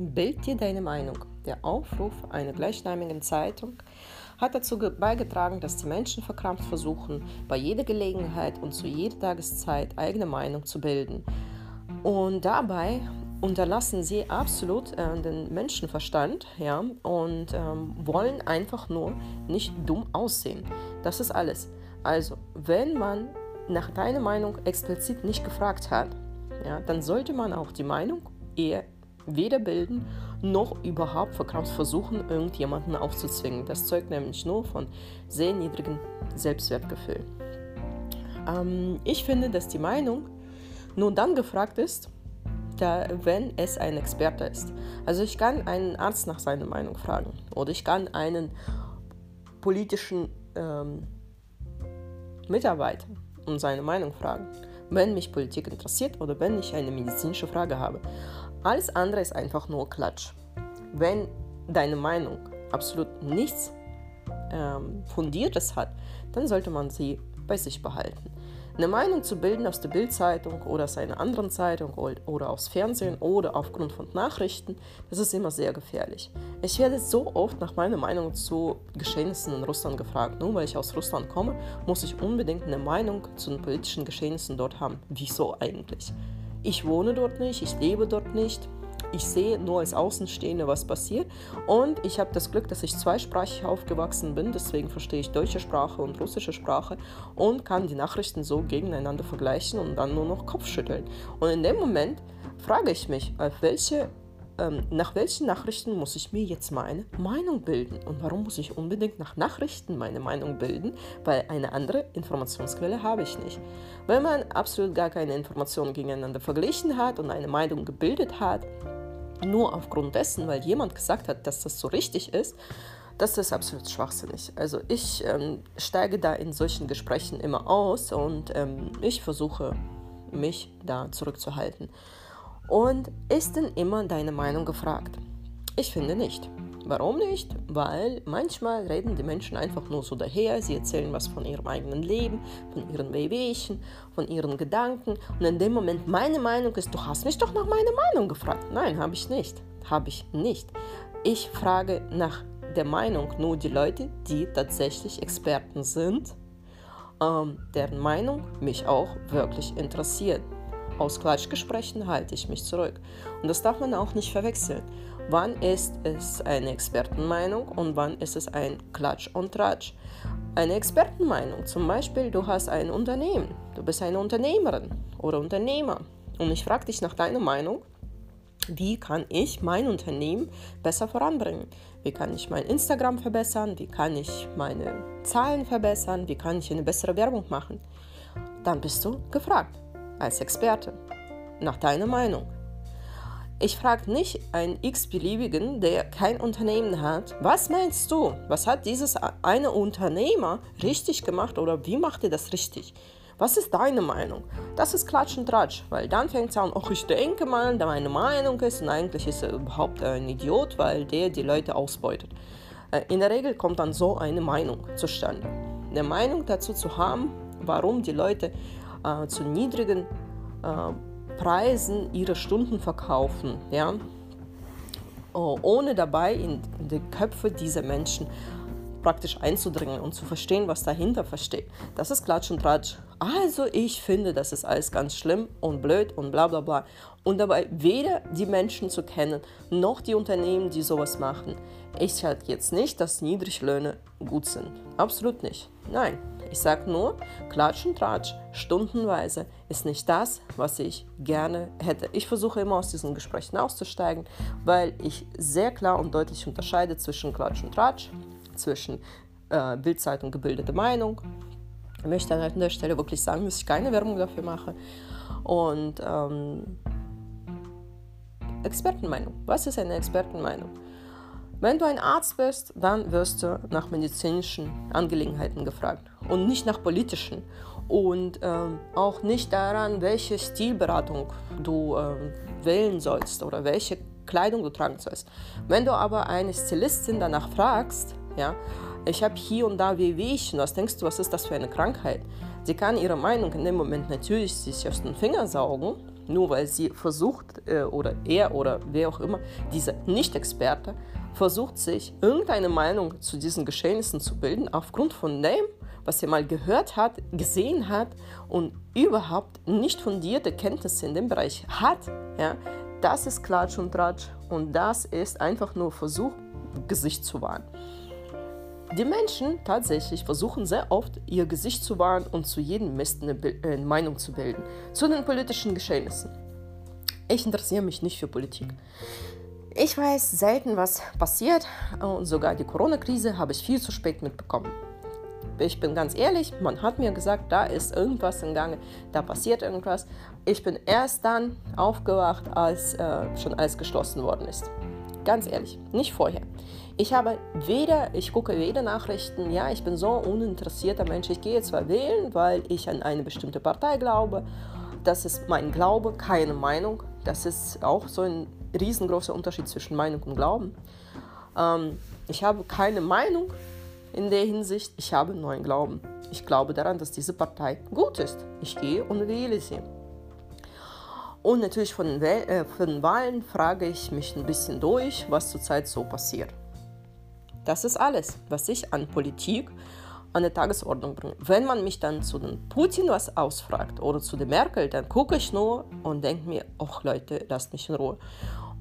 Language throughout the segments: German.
Bild dir deine Meinung. Der Aufruf einer gleichnamigen Zeitung hat dazu beigetragen, dass die Menschen verkrampft versuchen, bei jeder Gelegenheit und zu jeder Tageszeit eigene Meinung zu bilden. Und dabei unterlassen sie absolut äh, den Menschenverstand ja, und ähm, wollen einfach nur nicht dumm aussehen. Das ist alles. Also, wenn man nach deiner Meinung explizit nicht gefragt hat, ja, dann sollte man auch die Meinung eher weder bilden noch überhaupt verkrampft versuchen, irgendjemanden aufzuzwingen. Das zeugt nämlich nur von sehr niedrigem Selbstwertgefühl. Ähm, ich finde, dass die Meinung nur dann gefragt ist, da, wenn es ein Experte ist. Also ich kann einen Arzt nach seiner Meinung fragen oder ich kann einen politischen ähm, Mitarbeiter um seine Meinung fragen, wenn mich Politik interessiert oder wenn ich eine medizinische Frage habe. Alles andere ist einfach nur Klatsch. Wenn deine Meinung absolut nichts ähm, Fundiertes hat, dann sollte man sie bei sich behalten. Eine Meinung zu bilden aus der Bildzeitung oder aus einer anderen Zeitung oder aus Fernsehen oder aufgrund von Nachrichten, das ist immer sehr gefährlich. Ich werde so oft nach meiner Meinung zu Geschehnissen in Russland gefragt. Nur weil ich aus Russland komme, muss ich unbedingt eine Meinung zu den politischen Geschehnissen dort haben. Wieso eigentlich? Ich wohne dort nicht, ich lebe dort nicht. Ich sehe nur als Außenstehende, was passiert. Und ich habe das Glück, dass ich zweisprachig aufgewachsen bin. Deswegen verstehe ich deutsche Sprache und russische Sprache und kann die Nachrichten so gegeneinander vergleichen und dann nur noch Kopf schütteln. Und in dem Moment frage ich mich, auf welche ähm, nach welchen Nachrichten muss ich mir jetzt meine Meinung bilden? Und warum muss ich unbedingt nach Nachrichten meine Meinung bilden? Weil eine andere Informationsquelle habe ich nicht. Wenn man absolut gar keine Informationen gegeneinander verglichen hat und eine Meinung gebildet hat, nur aufgrund dessen, weil jemand gesagt hat, dass das so richtig ist, das ist absolut schwachsinnig. Also ich ähm, steige da in solchen Gesprächen immer aus und ähm, ich versuche mich da zurückzuhalten. Und ist denn immer deine Meinung gefragt? Ich finde nicht. Warum nicht? Weil manchmal reden die Menschen einfach nur so daher, sie erzählen was von ihrem eigenen Leben, von ihren Wehwehchen, von ihren Gedanken und in dem Moment meine Meinung ist, du hast mich doch nach meiner Meinung gefragt. Nein, habe ich nicht. Habe ich nicht. Ich frage nach der Meinung nur die Leute, die tatsächlich Experten sind, ähm, deren Meinung mich auch wirklich interessiert. Aus Klatschgesprächen halte ich mich zurück. Und das darf man auch nicht verwechseln. Wann ist es eine Expertenmeinung und wann ist es ein Klatsch und Tratsch? Eine Expertenmeinung, zum Beispiel, du hast ein Unternehmen, du bist eine Unternehmerin oder Unternehmer und ich frage dich nach deiner Meinung, wie kann ich mein Unternehmen besser voranbringen? Wie kann ich mein Instagram verbessern? Wie kann ich meine Zahlen verbessern? Wie kann ich eine bessere Werbung machen? Dann bist du gefragt als Experte nach deiner Meinung. Ich frage nicht einen x-beliebigen, der kein Unternehmen hat, was meinst du? Was hat dieses eine Unternehmer richtig gemacht oder wie macht er das richtig? Was ist deine Meinung? Das ist Klatsch und Tratsch, weil dann fängt es an, ach, ich denke mal, da meine Meinung ist und eigentlich ist er überhaupt ein Idiot, weil der die Leute ausbeutet. Äh, in der Regel kommt dann so eine Meinung zustande. Eine Meinung dazu zu haben, warum die Leute äh, zu niedrigen äh, Preisen ihre Stunden verkaufen, ja, oh, ohne dabei in die Köpfe dieser Menschen praktisch einzudringen und zu verstehen, was dahinter versteht. Das ist Klatsch und Tratsch. Also ich finde, das ist alles ganz schlimm und blöd und bla bla bla. Und dabei weder die Menschen zu kennen, noch die Unternehmen, die sowas machen. Ich sage jetzt nicht, dass Niedriglöhne gut sind. Absolut nicht. Nein, ich sage nur, Klatsch und Tratsch stundenweise ist nicht das, was ich gerne hätte. Ich versuche immer aus diesen Gesprächen auszusteigen, weil ich sehr klar und deutlich unterscheide zwischen Klatsch und Tratsch, zwischen äh, Bildzeitung gebildete Meinung. Ich möchte an der Stelle wirklich sagen, dass ich keine Werbung dafür mache. Und ähm, Expertenmeinung. Was ist eine Expertenmeinung? Wenn du ein Arzt bist, dann wirst du nach medizinischen Angelegenheiten gefragt und nicht nach politischen und ähm, auch nicht daran, welche Stilberatung du ähm, wählen sollst oder welche Kleidung du tragen sollst. Wenn du aber eine Stilistin danach fragst, ja, ich habe hier und da Wehwehchen, was denkst du, was ist das für eine Krankheit? Sie kann ihre Meinung in dem Moment natürlich sich aus den Fingern saugen, nur weil sie versucht, äh, oder er oder wer auch immer, dieser Nicht-Experte, versucht sich irgendeine Meinung zu diesen Geschehnissen zu bilden, aufgrund von dem, was er mal gehört hat, gesehen hat und überhaupt nicht fundierte Kenntnisse in dem Bereich hat, ja, das ist Klatsch und Tratsch und das ist einfach nur Versuch, Gesicht zu wahren. Die Menschen tatsächlich versuchen sehr oft, ihr Gesicht zu wahren und zu jedem Mist eine, eine äh, Meinung zu bilden. Zu den politischen Geschehnissen. Ich interessiere mich nicht für Politik. Ich weiß selten, was passiert und sogar die Corona-Krise habe ich viel zu spät mitbekommen. Ich bin ganz ehrlich, man hat mir gesagt, da ist irgendwas im Gange, da passiert irgendwas. Ich bin erst dann aufgewacht, als äh, schon alles geschlossen worden ist. Ganz ehrlich, nicht vorher. Ich habe weder, ich gucke weder Nachrichten, ja, ich bin so uninteressierter Mensch. Ich gehe zwar wählen, weil ich an eine bestimmte Partei glaube. Das ist mein Glaube, keine Meinung. Das ist auch so ein riesengroßer Unterschied zwischen Meinung und Glauben. Ähm, ich habe keine Meinung in der Hinsicht, ich habe nur einen Glauben. Ich glaube daran, dass diese Partei gut ist. Ich gehe und wähle sie. Und natürlich von äh, von den Wahlen frage ich mich ein bisschen durch, was zurzeit so passiert. Das ist alles, was ich an Politik an der Tagesordnung bringe. Wenn man mich dann zu den Putin was ausfragt oder zu der Merkel, dann gucke ich nur und denke mir, ach Leute, lasst mich in Ruhe.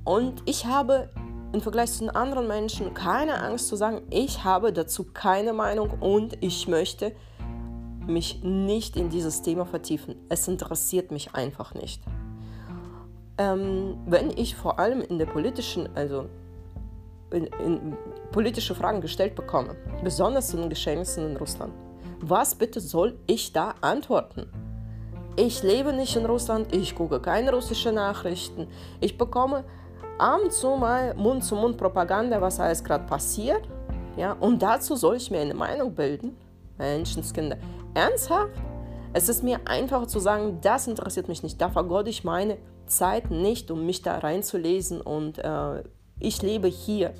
Und ich habe im Vergleich zu den anderen Menschen keine Angst zu sagen, ich habe dazu keine Meinung und ich möchte mich nicht in dieses Thema vertiefen. Es interessiert mich einfach nicht. Ähm, wenn ich vor allem in der politischen, also in, politische Fragen gestellt bekomme, besonders zu den Geschehnissen in Russland, was bitte soll ich da antworten? Ich lebe nicht in Russland, ich gucke keine russischen Nachrichten, ich bekomme ab und zu mal Mund-zu-Mund-Propaganda, was alles gerade passiert. Ja, und dazu soll ich mir eine Meinung bilden. Menschenskinder. Ernsthaft? Es ist mir einfacher zu sagen, das interessiert mich nicht. Da vergode ich meine Zeit nicht, um mich da reinzulesen. Und äh, ich lebe hier.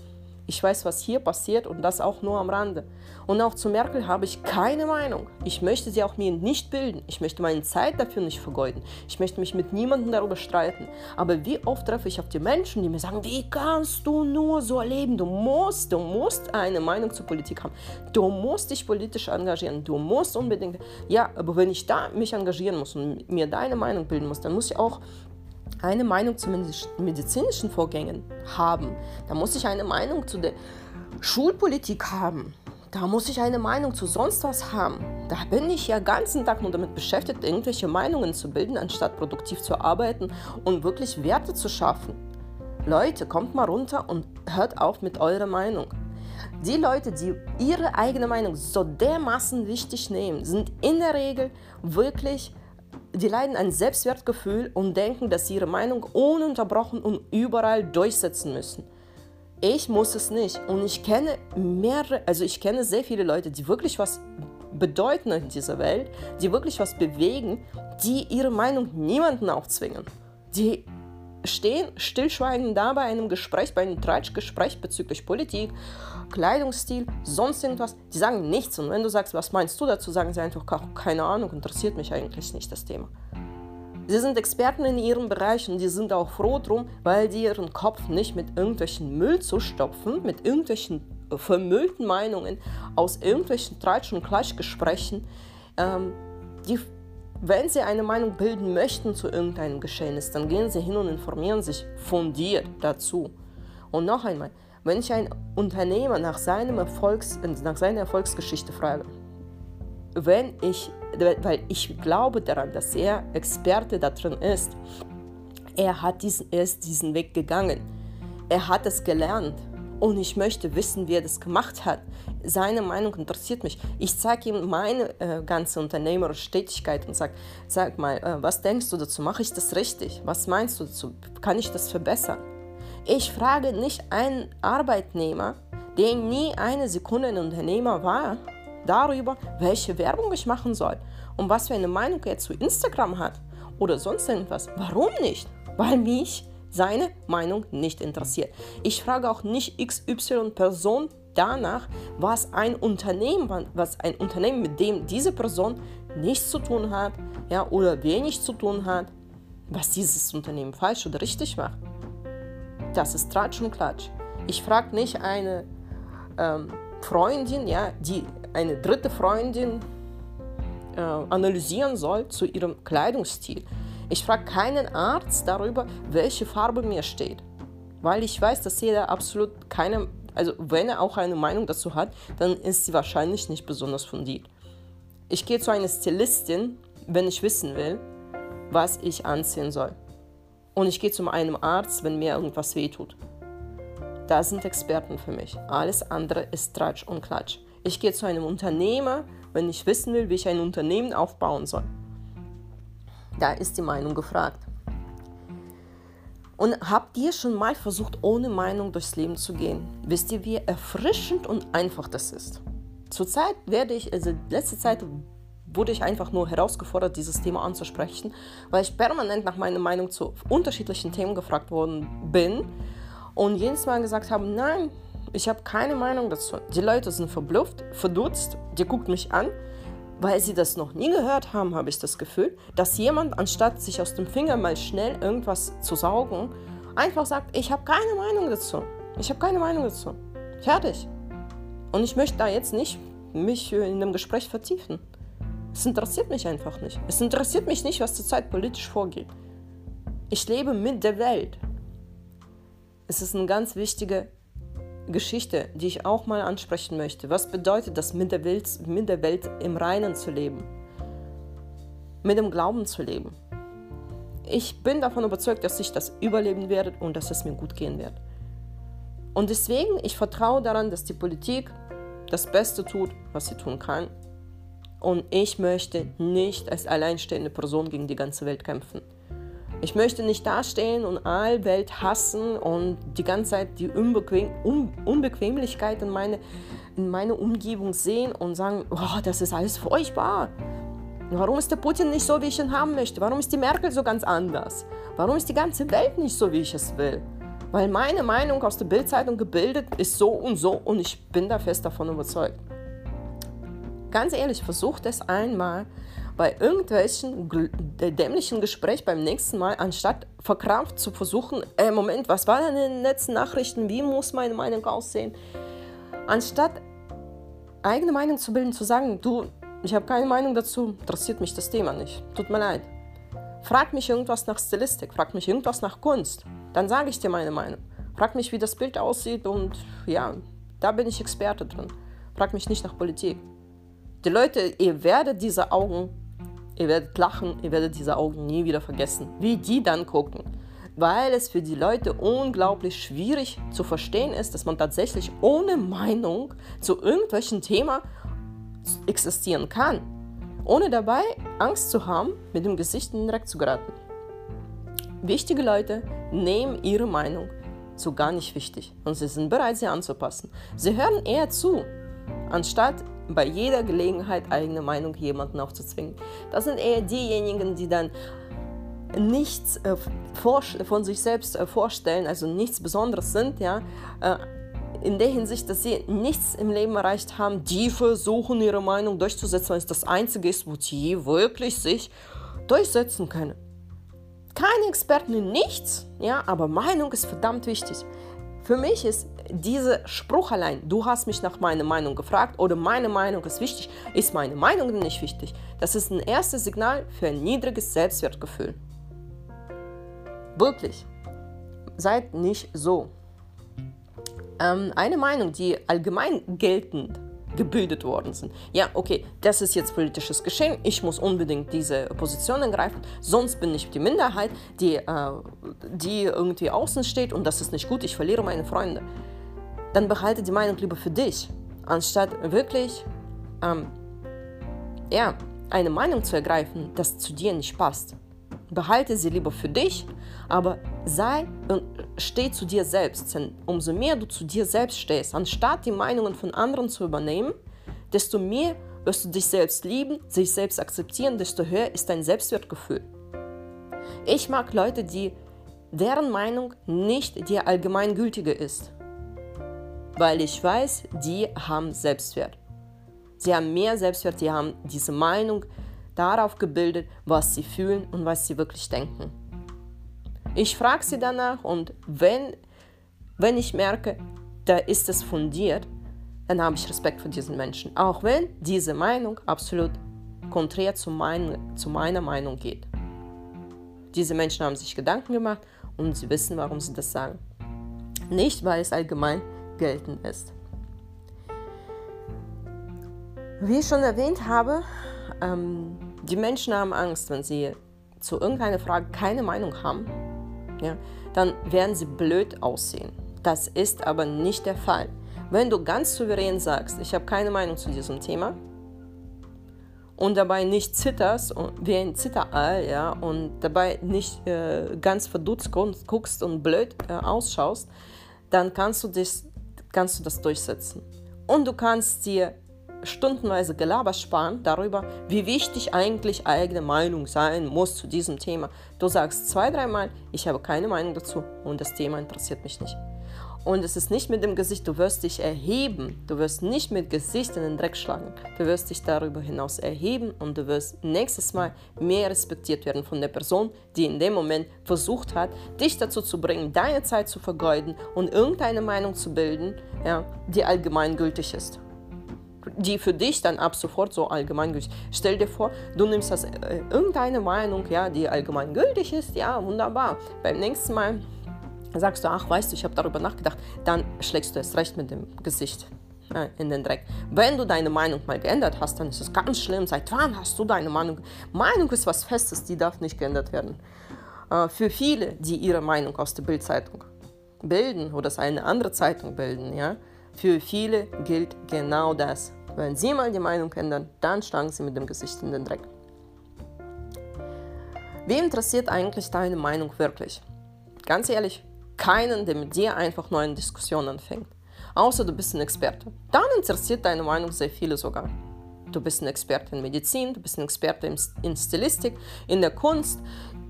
Ich weiß, was hier passiert und das auch nur am Rande. Und auch zu Merkel habe ich keine Meinung. Ich möchte sie auch mir nicht bilden. Ich möchte meine Zeit dafür nicht vergeuden. Ich möchte mich mit niemandem darüber streiten. Aber wie oft treffe ich auf die Menschen, die mir sagen, wie kannst du nur so leben? Du musst, du musst eine Meinung zur Politik haben. Du musst dich politisch engagieren. Du musst unbedingt. Ja, aber wenn ich da mich engagieren muss und mir deine Meinung bilden muss, dann muss ich auch eine Meinung zu medizinischen Vorgängen haben. Da muss ich eine Meinung zu der Schulpolitik haben. Da muss ich eine Meinung zu sonst was haben. Da bin ich ja ganzen Tag nur damit beschäftigt, irgendwelche Meinungen zu bilden, anstatt produktiv zu arbeiten und wirklich Werte zu schaffen. Leute, kommt mal runter und hört auf mit eurer Meinung. Die Leute, die ihre eigene Meinung so dermaßen wichtig nehmen, sind in der Regel wirklich die leiden ein Selbstwertgefühl und denken, dass sie ihre Meinung ununterbrochen und überall durchsetzen müssen. Ich muss es nicht. Und ich kenne mehrere, also ich kenne sehr viele Leute, die wirklich was bedeuten in dieser Welt, die wirklich was bewegen, die ihre Meinung niemanden aufzwingen. Die stehen stillschweigend da bei einem Gespräch, bei einem Tratschgespräch bezüglich Politik, Kleidungsstil, sonst irgendwas. Die sagen nichts. Und wenn du sagst, was meinst du dazu, sagen sie einfach, keine Ahnung, interessiert mich eigentlich nicht das Thema. Sie sind Experten in ihrem Bereich und die sind auch froh drum, weil die ihren Kopf nicht mit irgendwelchen Müll zu stopfen, mit irgendwelchen äh, vermüllten Meinungen aus irgendwelchen Tratsch- und Klatschgesprächen, ähm, die wenn Sie eine Meinung bilden möchten zu irgendeinem Geschehnis, dann gehen Sie hin und informieren sich fundiert dazu. Und noch einmal, wenn ich einen Unternehmer nach, seinem Erfolgs, nach seiner Erfolgsgeschichte frage, wenn ich, weil ich glaube daran, dass er Experte darin ist, er, hat diesen, er ist diesen Weg gegangen, er hat es gelernt, und ich möchte wissen, wie er das gemacht hat. Seine Meinung interessiert mich. Ich zeige ihm meine äh, ganze unternehmerische Tätigkeit und sage, sag mal, äh, was denkst du dazu? Mache ich das richtig? Was meinst du dazu? Kann ich das verbessern? Ich frage nicht einen Arbeitnehmer, der nie eine Sekunde ein Unternehmer war, darüber, welche Werbung ich machen soll und was für eine Meinung er zu Instagram hat oder sonst irgendwas. Warum nicht? Weil mich seine Meinung nicht interessiert. Ich frage auch nicht XY Person danach, was ein Unternehmen, was ein Unternehmen, mit dem diese Person nichts zu tun hat, ja, oder wenig zu tun hat, was dieses Unternehmen falsch oder richtig macht. Das ist Tratsch und Klatsch. Ich frage nicht eine ähm, Freundin, ja, die eine dritte Freundin äh, analysieren soll zu ihrem Kleidungsstil. Ich frage keinen Arzt darüber, welche Farbe mir steht, weil ich weiß, dass jeder absolut keine, also wenn er auch eine Meinung dazu hat, dann ist sie wahrscheinlich nicht besonders fundiert. Ich gehe zu einer Stylistin, wenn ich wissen will, was ich anziehen soll. Und ich gehe zu einem Arzt, wenn mir irgendwas wehtut. Das sind Experten für mich. Alles andere ist Tratsch und Klatsch. Ich gehe zu einem Unternehmer, wenn ich wissen will, wie ich ein Unternehmen aufbauen soll. Da ist die Meinung gefragt. Und habt ihr schon mal versucht, ohne Meinung durchs Leben zu gehen? Wisst ihr, wie erfrischend und einfach das ist? Zurzeit werde ich, also letzte Zeit wurde ich einfach nur herausgefordert, dieses Thema anzusprechen, weil ich permanent nach meiner Meinung zu unterschiedlichen Themen gefragt worden bin und jedes Mal gesagt habe, nein, ich habe keine Meinung dazu. Die Leute sind verblüfft, verdutzt, die guckt mich an, weil sie das noch nie gehört haben, habe ich das Gefühl, dass jemand, anstatt sich aus dem Finger mal schnell irgendwas zu saugen, einfach sagt, ich habe keine Meinung dazu. Ich habe keine Meinung dazu. Fertig. Und ich möchte da jetzt nicht mich in einem Gespräch vertiefen. Es interessiert mich einfach nicht. Es interessiert mich nicht, was zurzeit politisch vorgeht. Ich lebe mit der Welt. Es ist eine ganz wichtige Geschichte, die ich auch mal ansprechen möchte. Was bedeutet das, mit der Welt, mit der Welt im Reinen zu leben? Mit dem Glauben zu leben? Ich bin davon überzeugt, dass ich das überleben werde und dass es mir gut gehen wird. Und deswegen, ich vertraue daran, dass die Politik das Beste tut, was sie tun kann. Und ich möchte nicht als alleinstehende Person gegen die ganze Welt kämpfen. Ich möchte nicht dastehen und all Welt hassen und die ganze Zeit die Unbequem Un Unbequemlichkeit in meine, in meine Umgebung sehen und sagen, oh, das ist alles furchtbar. Warum ist der Putin nicht so, wie ich ihn haben möchte? Warum ist die Merkel so ganz anders? Warum ist die ganze Welt nicht so, wie ich es will? Weil meine Meinung aus der Bildzeitung gebildet ist so und so und ich bin da fest davon überzeugt. Ganz ehrlich, versucht es einmal bei irgendwelchen dämlichen Gespräch beim nächsten Mal, anstatt verkrampft zu versuchen, äh, Moment, was war denn in den letzten Nachrichten, wie muss meine Meinung aussehen, anstatt eigene Meinung zu bilden, zu sagen, du, ich habe keine Meinung dazu, interessiert mich das Thema nicht, tut mir leid. Frag mich irgendwas nach Stilistik, frag mich irgendwas nach Kunst, dann sage ich dir meine Meinung. Frag mich, wie das Bild aussieht und ja, da bin ich Experte drin. Frag mich nicht nach Politik. Die Leute, ihr werdet diese Augen Ihr werdet lachen, ihr werdet diese Augen nie wieder vergessen, wie die dann gucken. Weil es für die Leute unglaublich schwierig zu verstehen ist, dass man tatsächlich ohne Meinung zu irgendwelchen Thema existieren kann. Ohne dabei Angst zu haben, mit dem Gesicht in den Dreck zu geraten. Wichtige Leute nehmen ihre Meinung zu gar nicht wichtig und sie sind bereit, sie anzupassen. Sie hören eher zu, anstatt bei jeder Gelegenheit eigene Meinung jemanden aufzuzwingen. Das sind eher diejenigen, die dann nichts äh, von sich selbst äh, vorstellen, also nichts Besonderes sind, ja, äh, in der Hinsicht, dass sie nichts im Leben erreicht haben, die versuchen ihre Meinung durchzusetzen, weil es das Einzige ist, wo sie wirklich sich durchsetzen können. Keine Experten in nichts, ja, aber Meinung ist verdammt wichtig. Für mich ist dieser Spruch allein, du hast mich nach meiner Meinung gefragt oder meine Meinung ist wichtig, ist meine Meinung nicht wichtig. Das ist ein erstes Signal für ein niedriges Selbstwertgefühl. Wirklich. Seid nicht so. Ähm, eine Meinung, die allgemein geltend gebildet worden sind. Ja, okay, das ist jetzt politisches Geschehen, ich muss unbedingt diese Position ergreifen, sonst bin ich die Minderheit, die, äh, die irgendwie außen steht und das ist nicht gut, ich verliere meine Freunde dann behalte die Meinung lieber für dich, anstatt wirklich ähm, ja, eine Meinung zu ergreifen, das zu dir nicht passt. Behalte sie lieber für dich, aber sei und steh zu dir selbst. Denn umso mehr du zu dir selbst stehst, anstatt die Meinungen von anderen zu übernehmen, desto mehr wirst du dich selbst lieben, sich selbst akzeptieren, desto höher ist dein Selbstwertgefühl. Ich mag Leute, die deren Meinung nicht die allgemeingültige ist weil ich weiß, die haben Selbstwert. Sie haben mehr Selbstwert, die haben diese Meinung, darauf gebildet, was sie fühlen und was sie wirklich denken. Ich frage sie danach und wenn, wenn ich merke, da ist es fundiert, dann habe ich Respekt vor diesen Menschen. Auch wenn diese Meinung absolut konträr zu, mein, zu meiner Meinung geht. Diese Menschen haben sich Gedanken gemacht und sie wissen, warum sie das sagen. Nicht, weil es allgemein geltend ist. Wie ich schon erwähnt habe, ähm, die Menschen haben Angst, wenn sie zu irgendeiner Frage keine Meinung haben, ja, dann werden sie blöd aussehen. Das ist aber nicht der Fall. Wenn du ganz souverän sagst, ich habe keine Meinung zu diesem Thema und dabei nicht zitterst wie ein Zitterall, ja, und dabei nicht äh, ganz verdutzt guckst und blöd äh, ausschaust, dann kannst du, dich, kannst du das durchsetzen. Und du kannst dir stundenweise Gelaber sparen darüber, wie wichtig eigentlich eigene Meinung sein muss zu diesem Thema. Du sagst zwei, dreimal, ich habe keine Meinung dazu und das Thema interessiert mich nicht. Und es ist nicht mit dem Gesicht, du wirst dich erheben, du wirst nicht mit Gesicht in den Dreck schlagen, du wirst dich darüber hinaus erheben und du wirst nächstes Mal mehr respektiert werden von der Person, die in dem Moment versucht hat, dich dazu zu bringen, deine Zeit zu vergeuden und irgendeine Meinung zu bilden, ja, die allgemeingültig ist die für dich dann ab sofort so allgemeingültig. Stell dir vor, du nimmst das äh, irgendeine Meinung, ja, die allgemeingültig ist, ja, wunderbar. Beim nächsten Mal sagst du, ach, weißt du, ich habe darüber nachgedacht, dann schlägst du es recht mit dem Gesicht ja, in den Dreck. Wenn du deine Meinung mal geändert hast, dann ist es ganz schlimm. Seit wann hast du deine Meinung? Meinung ist was Festes, die darf nicht geändert werden. Äh, für viele, die ihre Meinung aus der Bildzeitung bilden oder aus einer anderen Zeitung bilden, ja, für viele gilt genau das. Wenn sie mal die Meinung ändern, dann schlagen sie mit dem Gesicht in den Dreck. Wem interessiert eigentlich deine Meinung wirklich? Ganz ehrlich, keinen, der mit dir einfach nur eine Diskussion anfängt. Außer du bist ein Experte. Dann interessiert deine Meinung sehr viele sogar. Du bist ein Experte in Medizin, du bist ein Experte in Stilistik, in der Kunst,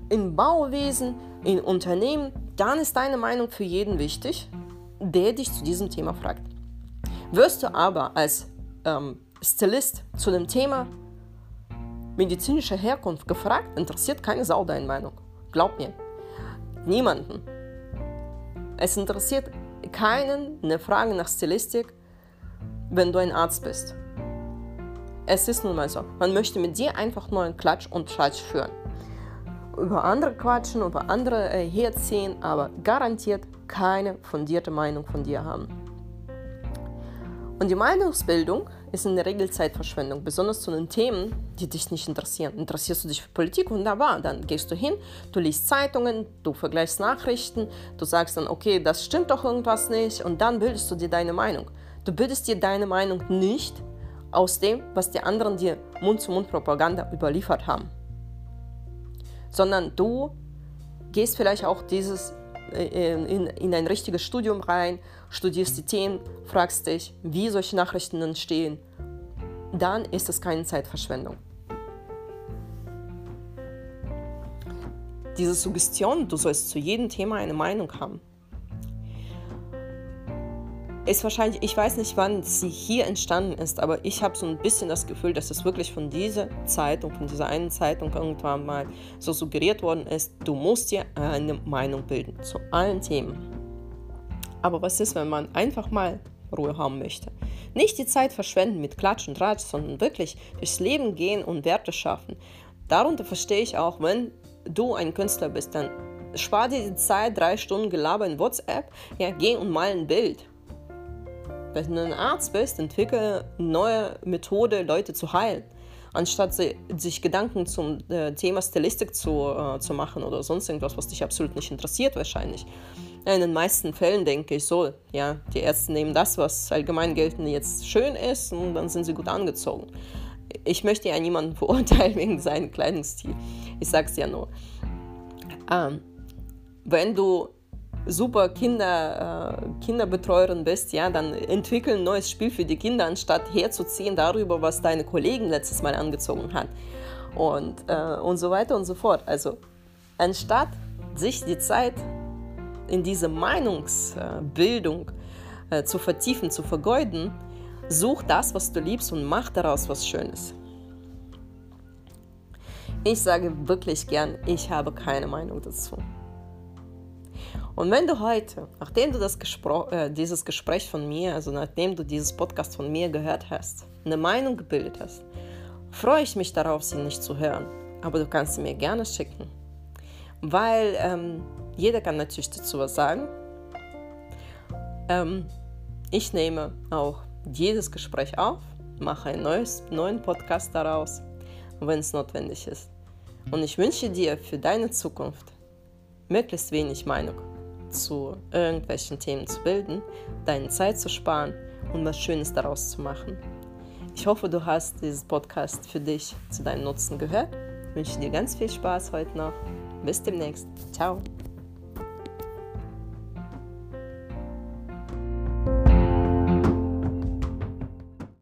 im Bauwesen, in Unternehmen. Dann ist deine Meinung für jeden wichtig, der dich zu diesem Thema fragt. Wirst du aber als ähm, Stilist zu dem Thema medizinischer Herkunft gefragt, interessiert keine Sau deine Meinung. Glaub mir. Niemanden. Es interessiert keinen eine Frage nach Stilistik, wenn du ein Arzt bist. Es ist nun mal so. Man möchte mit dir einfach nur einen Klatsch und Tratsch führen. Über andere quatschen, über andere äh, herziehen, aber garantiert keine fundierte Meinung von dir haben. Und die Meinungsbildung ist Regel Zeitverschwendung, besonders zu den Themen, die dich nicht interessieren. Interessierst du dich für Politik? Wunderbar, dann gehst du hin, du liest Zeitungen, du vergleichst Nachrichten, du sagst dann, okay, das stimmt doch irgendwas nicht und dann bildest du dir deine Meinung. Du bildest dir deine Meinung nicht aus dem, was die anderen dir Mund-zu-Mund-Propaganda überliefert haben, sondern du gehst vielleicht auch dieses in, in ein richtiges Studium rein, studierst die Themen, fragst dich, wie solche Nachrichten entstehen, dann ist es keine Zeitverschwendung. Diese Suggestion, du sollst zu jedem Thema eine Meinung haben, ist wahrscheinlich, ich weiß nicht, wann sie hier entstanden ist, aber ich habe so ein bisschen das Gefühl, dass es wirklich von dieser Zeitung, von dieser einen Zeitung irgendwann mal so suggeriert worden ist, du musst dir eine Meinung bilden zu allen Themen. Aber was ist, wenn man einfach mal Ruhe haben möchte? Nicht die Zeit verschwenden mit Klatsch und Ratsch, sondern wirklich durchs Leben gehen und Werte schaffen. Darunter verstehe ich auch, wenn du ein Künstler bist, dann spar dir die Zeit, drei Stunden Gelaber in WhatsApp, ja, geh und mal ein Bild wenn du ein Arzt bist, entwickle neue Methode, Leute zu heilen. Anstatt sich Gedanken zum äh, Thema Stilistik zu, äh, zu machen oder sonst irgendwas, was dich absolut nicht interessiert, wahrscheinlich. In den meisten Fällen denke ich so, ja, die Ärzte nehmen das, was allgemein geltend jetzt schön ist und dann sind sie gut angezogen. Ich möchte ja niemanden verurteilen wegen seinem Kleidungsstil. Ich sag's ja nur. Ähm, wenn du super Kinder, äh, Kinderbetreuerin bist, ja, dann entwickel ein neues Spiel für die Kinder, anstatt herzuziehen darüber, was deine Kollegen letztes Mal angezogen hat. Und, äh, und so weiter und so fort. Also anstatt sich die Zeit in diese Meinungsbildung äh, zu vertiefen, zu vergeuden, such das, was du liebst und mach daraus was Schönes. Ich sage wirklich gern, ich habe keine Meinung dazu. Und wenn du heute, nachdem du das Gespro äh, dieses Gespräch von mir, also nachdem du dieses Podcast von mir gehört hast, eine Meinung gebildet hast, freue ich mich darauf, sie nicht zu hören. Aber du kannst sie mir gerne schicken. Weil ähm, jeder kann natürlich dazu was sagen. Ähm, ich nehme auch jedes Gespräch auf, mache einen neues, neuen Podcast daraus, wenn es notwendig ist. Und ich wünsche dir für deine Zukunft möglichst wenig Meinung zu irgendwelchen Themen zu bilden, deine Zeit zu sparen und was Schönes daraus zu machen. Ich hoffe, du hast dieses Podcast für dich zu deinem Nutzen gehört. Ich wünsche dir ganz viel Spaß heute noch. Bis demnächst. Ciao.